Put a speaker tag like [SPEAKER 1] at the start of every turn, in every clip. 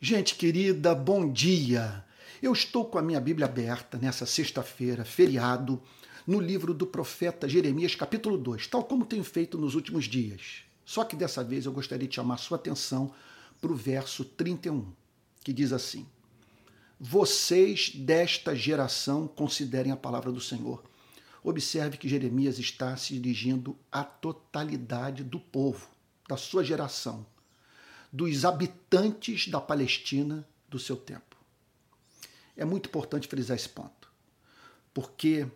[SPEAKER 1] Gente querida, bom dia. Eu estou com a minha Bíblia aberta nessa sexta-feira, feriado, no livro do profeta Jeremias, capítulo 2, tal como tenho feito nos últimos dias. Só que dessa vez eu gostaria de chamar sua atenção para o verso 31, que diz assim: Vocês desta geração considerem a palavra do Senhor. Observe que Jeremias está se dirigindo à totalidade do povo, da sua geração dos habitantes da Palestina do seu tempo. É muito importante frisar esse ponto, porque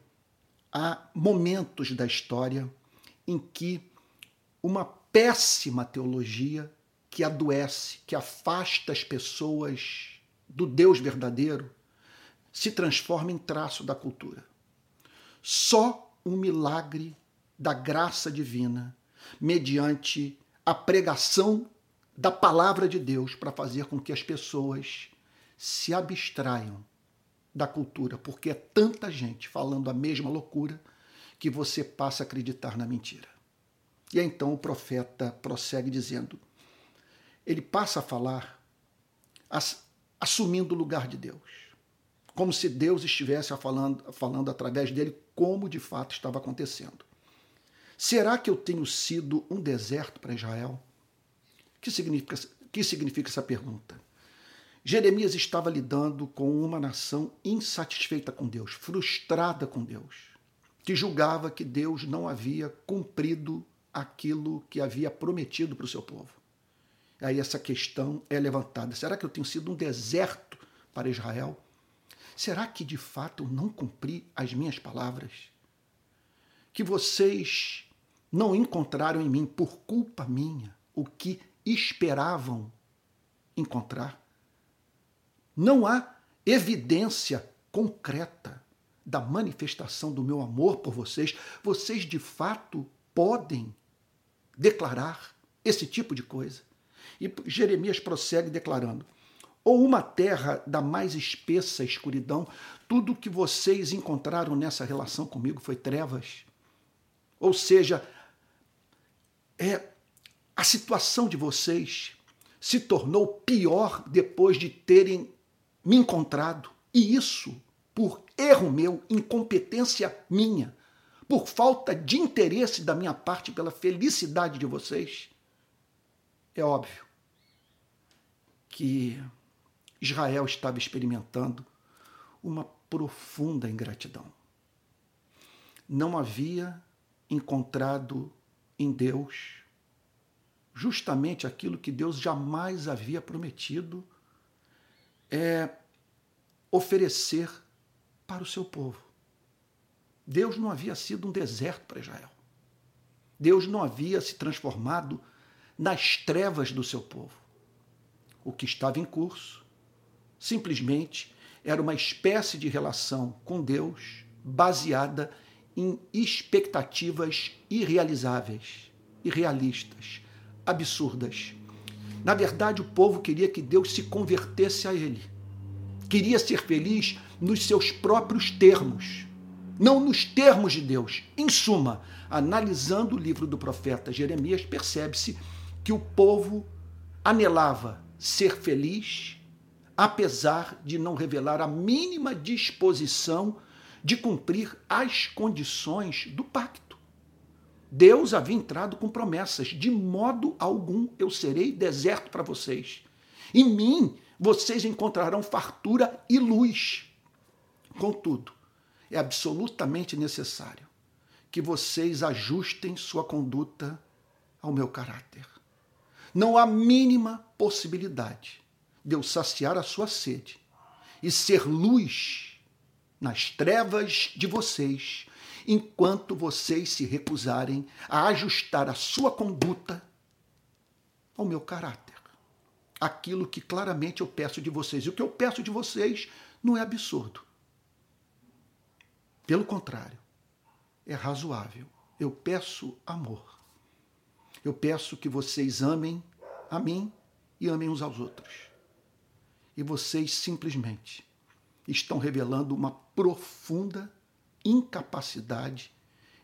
[SPEAKER 1] há momentos da história em que uma péssima teologia que adoece, que afasta as pessoas do Deus verdadeiro, se transforma em traço da cultura. Só um milagre da graça divina, mediante a pregação da palavra de Deus para fazer com que as pessoas se abstraiam da cultura, porque é tanta gente falando a mesma loucura que você passa a acreditar na mentira. E então o profeta prossegue dizendo: ele passa a falar assumindo o lugar de Deus, como se Deus estivesse falando, falando através dele, como de fato estava acontecendo. Será que eu tenho sido um deserto para Israel? Que significa, que significa essa pergunta? Jeremias estava lidando com uma nação insatisfeita com Deus, frustrada com Deus, que julgava que Deus não havia cumprido aquilo que havia prometido para o seu povo. Aí essa questão é levantada: será que eu tenho sido um deserto para Israel? Será que de fato eu não cumpri as minhas palavras? Que vocês não encontraram em mim, por culpa minha, o que esperavam encontrar. Não há evidência concreta da manifestação do meu amor por vocês. Vocês de fato podem declarar esse tipo de coisa. E Jeremias prossegue declarando: ou uma terra da mais espessa escuridão, tudo que vocês encontraram nessa relação comigo foi trevas. Ou seja, é a situação de vocês se tornou pior depois de terem me encontrado. E isso por erro meu, incompetência minha, por falta de interesse da minha parte pela felicidade de vocês. É óbvio que Israel estava experimentando uma profunda ingratidão. Não havia encontrado em Deus justamente aquilo que Deus jamais havia prometido é oferecer para o seu povo. Deus não havia sido um deserto para Israel. Deus não havia se transformado nas trevas do seu povo. O que estava em curso simplesmente era uma espécie de relação com Deus baseada em expectativas irrealizáveis, irrealistas, absurdas. Na verdade, o povo queria que Deus se convertesse a ele. Queria ser feliz nos seus próprios termos, não nos termos de Deus. Em suma, analisando o livro do profeta Jeremias, percebe-se que o povo anelava ser feliz, apesar de não revelar a mínima disposição de cumprir as condições do pacto. Deus havia entrado com promessas: de modo algum eu serei deserto para vocês. Em mim vocês encontrarão fartura e luz. Contudo, é absolutamente necessário que vocês ajustem sua conduta ao meu caráter. Não há mínima possibilidade de eu saciar a sua sede e ser luz nas trevas de vocês enquanto vocês se recusarem a ajustar a sua conduta ao meu caráter. Aquilo que claramente eu peço de vocês. E o que eu peço de vocês não é absurdo. Pelo contrário, é razoável. Eu peço amor. Eu peço que vocês amem a mim e amem uns aos outros. E vocês simplesmente estão revelando uma profunda incapacidade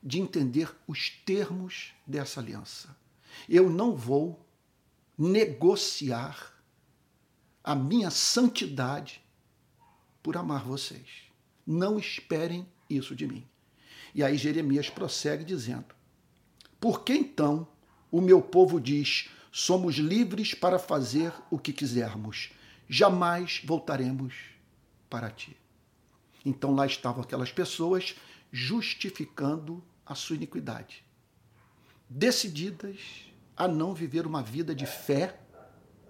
[SPEAKER 1] de entender os termos dessa aliança. Eu não vou negociar a minha santidade por amar vocês. Não esperem isso de mim. E aí Jeremias prossegue dizendo: Por que então o meu povo diz: somos livres para fazer o que quisermos, jamais voltaremos para ti? Então lá estavam aquelas pessoas justificando a sua iniquidade, decididas a não viver uma vida de fé,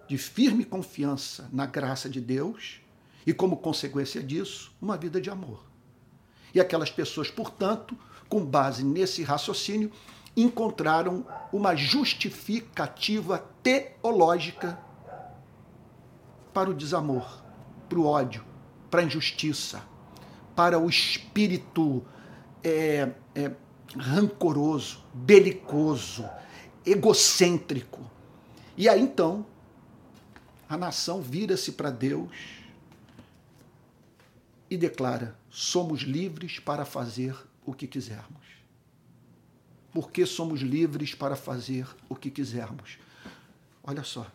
[SPEAKER 1] de firme confiança na graça de Deus e, como consequência disso, uma vida de amor. E aquelas pessoas, portanto, com base nesse raciocínio, encontraram uma justificativa teológica para o desamor, para o ódio, para a injustiça, para o espírito é, é, rancoroso, belicoso, egocêntrico. E aí então a nação vira-se para Deus e declara: somos livres para fazer o que quisermos. Porque somos livres para fazer o que quisermos. Olha só,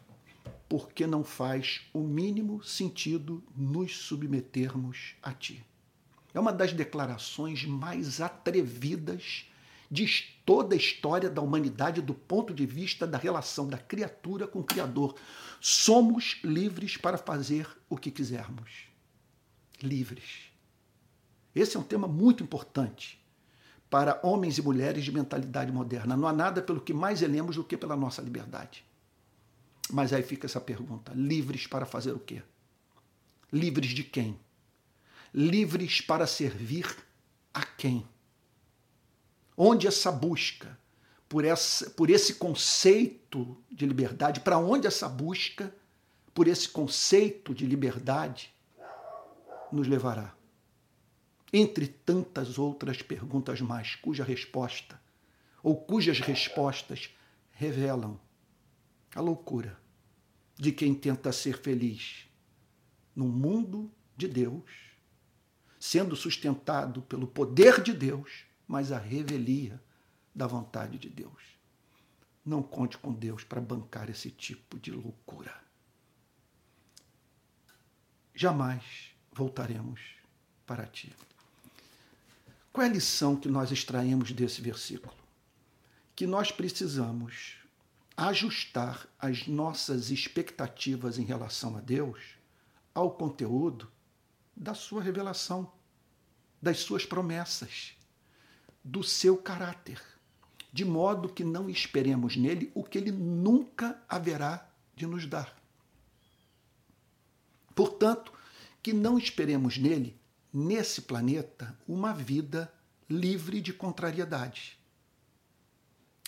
[SPEAKER 1] porque não faz o mínimo sentido nos submetermos a Ti. É uma das declarações mais atrevidas de toda a história da humanidade do ponto de vista da relação da criatura com o Criador. Somos livres para fazer o que quisermos. Livres. Esse é um tema muito importante para homens e mulheres de mentalidade moderna. Não há nada pelo que mais elemos do que pela nossa liberdade. Mas aí fica essa pergunta: livres para fazer o quê? Livres de quem? Livres para servir a quem? Onde essa busca por, essa, por esse conceito de liberdade, para onde essa busca por esse conceito de liberdade nos levará? Entre tantas outras perguntas mais, cuja resposta, ou cujas respostas revelam a loucura de quem tenta ser feliz num mundo de Deus sendo sustentado pelo poder de Deus, mas a revelia da vontade de Deus. Não conte com Deus para bancar esse tipo de loucura. Jamais voltaremos para ti. Qual é a lição que nós extraímos desse versículo? Que nós precisamos ajustar as nossas expectativas em relação a Deus ao conteúdo da sua revelação, das suas promessas, do seu caráter, de modo que não esperemos nele o que ele nunca haverá de nos dar. Portanto, que não esperemos nele, nesse planeta, uma vida livre de contrariedades.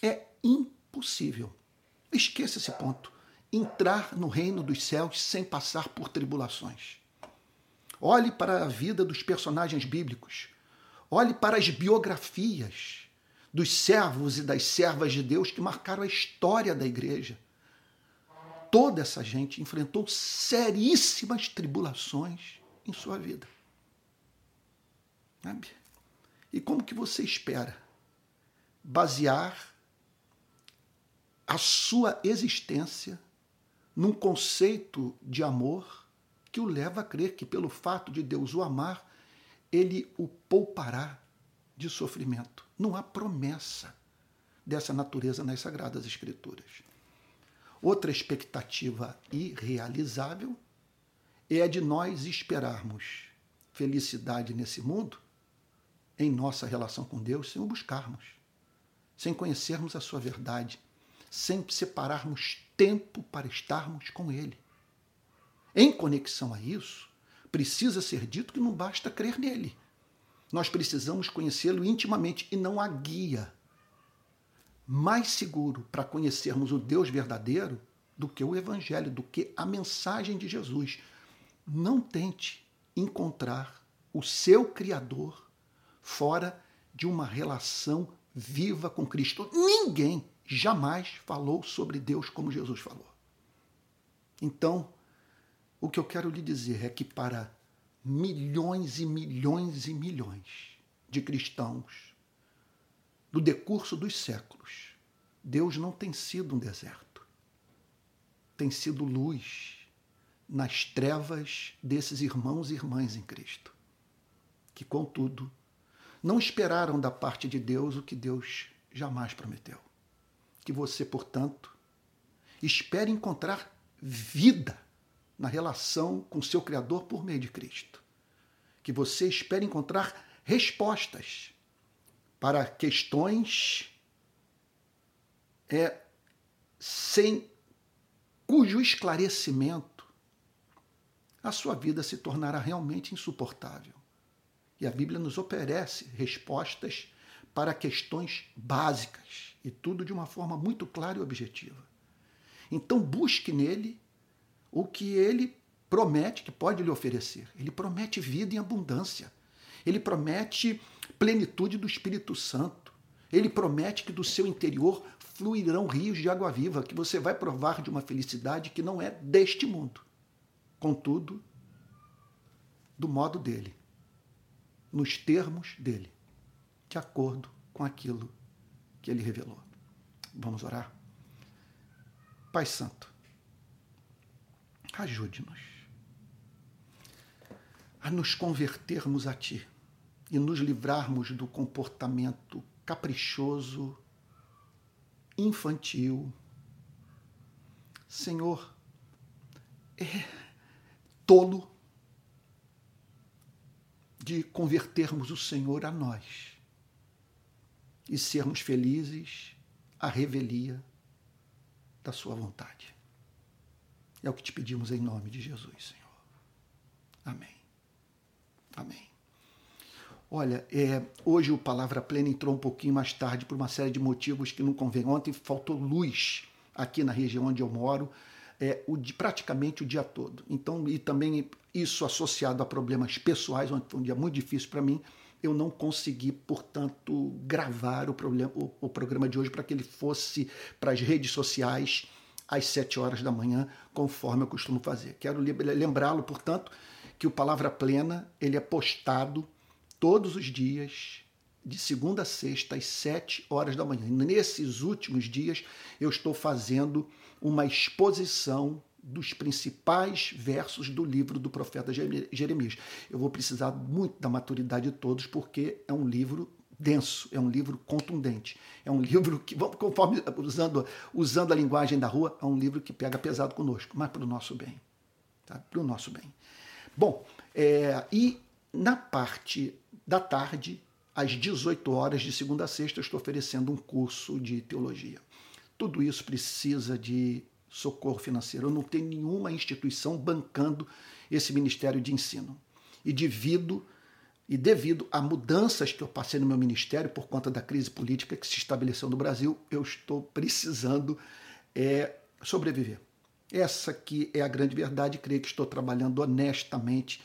[SPEAKER 1] É impossível. Esqueça esse ponto. Entrar no reino dos céus sem passar por tribulações. Olhe para a vida dos personagens bíblicos. Olhe para as biografias dos servos e das servas de Deus que marcaram a história da igreja. Toda essa gente enfrentou seríssimas tribulações em sua vida. E como que você espera basear a sua existência num conceito de amor que o leva a crer que, pelo fato de Deus o amar, ele o poupará de sofrimento. Não há promessa dessa natureza nas Sagradas Escrituras. Outra expectativa irrealizável é a de nós esperarmos felicidade nesse mundo, em nossa relação com Deus, sem o buscarmos, sem conhecermos a sua verdade, sem separarmos tempo para estarmos com Ele. Em conexão a isso, precisa ser dito que não basta crer nele. Nós precisamos conhecê-lo intimamente e não a guia. Mais seguro para conhecermos o Deus verdadeiro do que o Evangelho, do que a mensagem de Jesus. Não tente encontrar o seu Criador fora de uma relação viva com Cristo. Ninguém jamais falou sobre Deus como Jesus falou. Então, o que eu quero lhe dizer é que para milhões e milhões e milhões de cristãos, no decurso dos séculos, Deus não tem sido um deserto. Tem sido luz, nas trevas desses irmãos e irmãs em Cristo, que, contudo, não esperaram da parte de Deus o que Deus jamais prometeu. Que você, portanto, espere encontrar vida na relação com seu Criador por meio de Cristo. Que você espere encontrar respostas para questões é, sem cujo esclarecimento a sua vida se tornará realmente insuportável. E a Bíblia nos oferece respostas para questões básicas e tudo de uma forma muito clara e objetiva. Então busque nele o que ele promete que pode lhe oferecer. Ele promete vida em abundância. Ele promete plenitude do Espírito Santo. Ele promete que do seu interior fluirão rios de água viva, que você vai provar de uma felicidade que não é deste mundo. Contudo, do modo dele, nos termos dele, de acordo com aquilo que ele revelou. Vamos orar? Pai Santo, ajude-nos a nos convertermos a Ti e nos livrarmos do comportamento caprichoso, infantil. Senhor, é tolo de convertermos o Senhor a nós e sermos felizes à revelia da Sua vontade. É o que te pedimos em nome de Jesus, Senhor. Amém. Amém. Olha, é, hoje o Palavra Plena entrou um pouquinho mais tarde por uma série de motivos que não convém. Ontem faltou luz aqui na região onde eu moro, é, o, praticamente o dia todo. Então, e também isso associado a problemas pessoais, onde foi um dia muito difícil para mim, eu não consegui, portanto, gravar o, problema, o, o programa de hoje para que ele fosse para as redes sociais às sete horas da manhã, conforme eu costumo fazer. Quero lembrá-lo, portanto, que o Palavra Plena ele é postado todos os dias, de segunda a sexta, às sete horas da manhã. Nesses últimos dias, eu estou fazendo uma exposição dos principais versos do livro do profeta Jeremias. Eu vou precisar muito da maturidade de todos, porque é um livro denso, é um livro contundente, é um livro que, conforme usando, usando a linguagem da rua, é um livro que pega pesado conosco, mas para o nosso bem. Tá? Para o nosso bem. Bom, é, e na parte da tarde, às 18 horas, de segunda a sexta, estou oferecendo um curso de teologia. Tudo isso precisa de socorro financeiro. Eu não tenho nenhuma instituição bancando esse ministério de ensino. E devido e devido a mudanças que eu passei no meu ministério por conta da crise política que se estabeleceu no Brasil, eu estou precisando é, sobreviver. Essa que é a grande verdade. Creio que estou trabalhando honestamente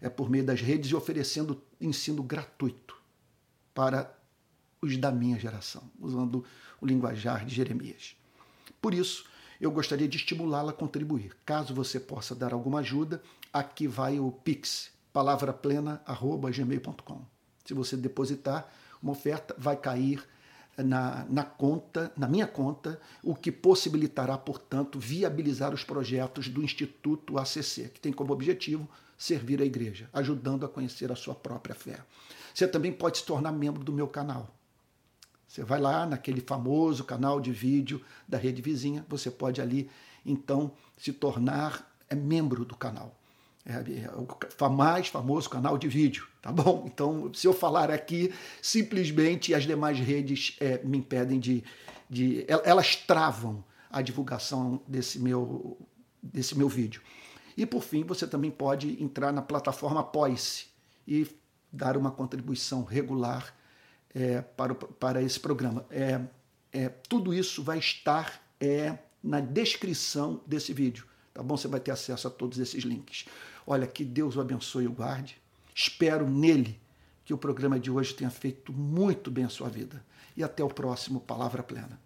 [SPEAKER 1] é, por meio das redes e oferecendo ensino gratuito para os da minha geração, usando o linguajar de Jeremias. Por isso, eu gostaria de estimulá-la a contribuir. Caso você possa dar alguma ajuda, aqui vai o Pix, palavraplena.gmail.com. Se você depositar uma oferta, vai cair na, na conta, na minha conta, o que possibilitará, portanto, viabilizar os projetos do Instituto ACC, que tem como objetivo servir a igreja, ajudando a conhecer a sua própria fé. Você também pode se tornar membro do meu canal. Você vai lá naquele famoso canal de vídeo da rede vizinha, você pode ali então se tornar é, membro do canal. É, é o mais famoso canal de vídeo, tá bom? Então, se eu falar aqui, simplesmente as demais redes é, me impedem de, de. Elas travam a divulgação desse meu, desse meu vídeo. E por fim, você também pode entrar na plataforma Apoie-se e dar uma contribuição regular é, para, o, para esse programa. É, é, tudo isso vai estar é, na descrição desse vídeo, tá bom? Você vai ter acesso a todos esses links. Olha, que Deus o abençoe e o guarde. Espero nele que o programa de hoje tenha feito muito bem a sua vida. E até o próximo Palavra Plena.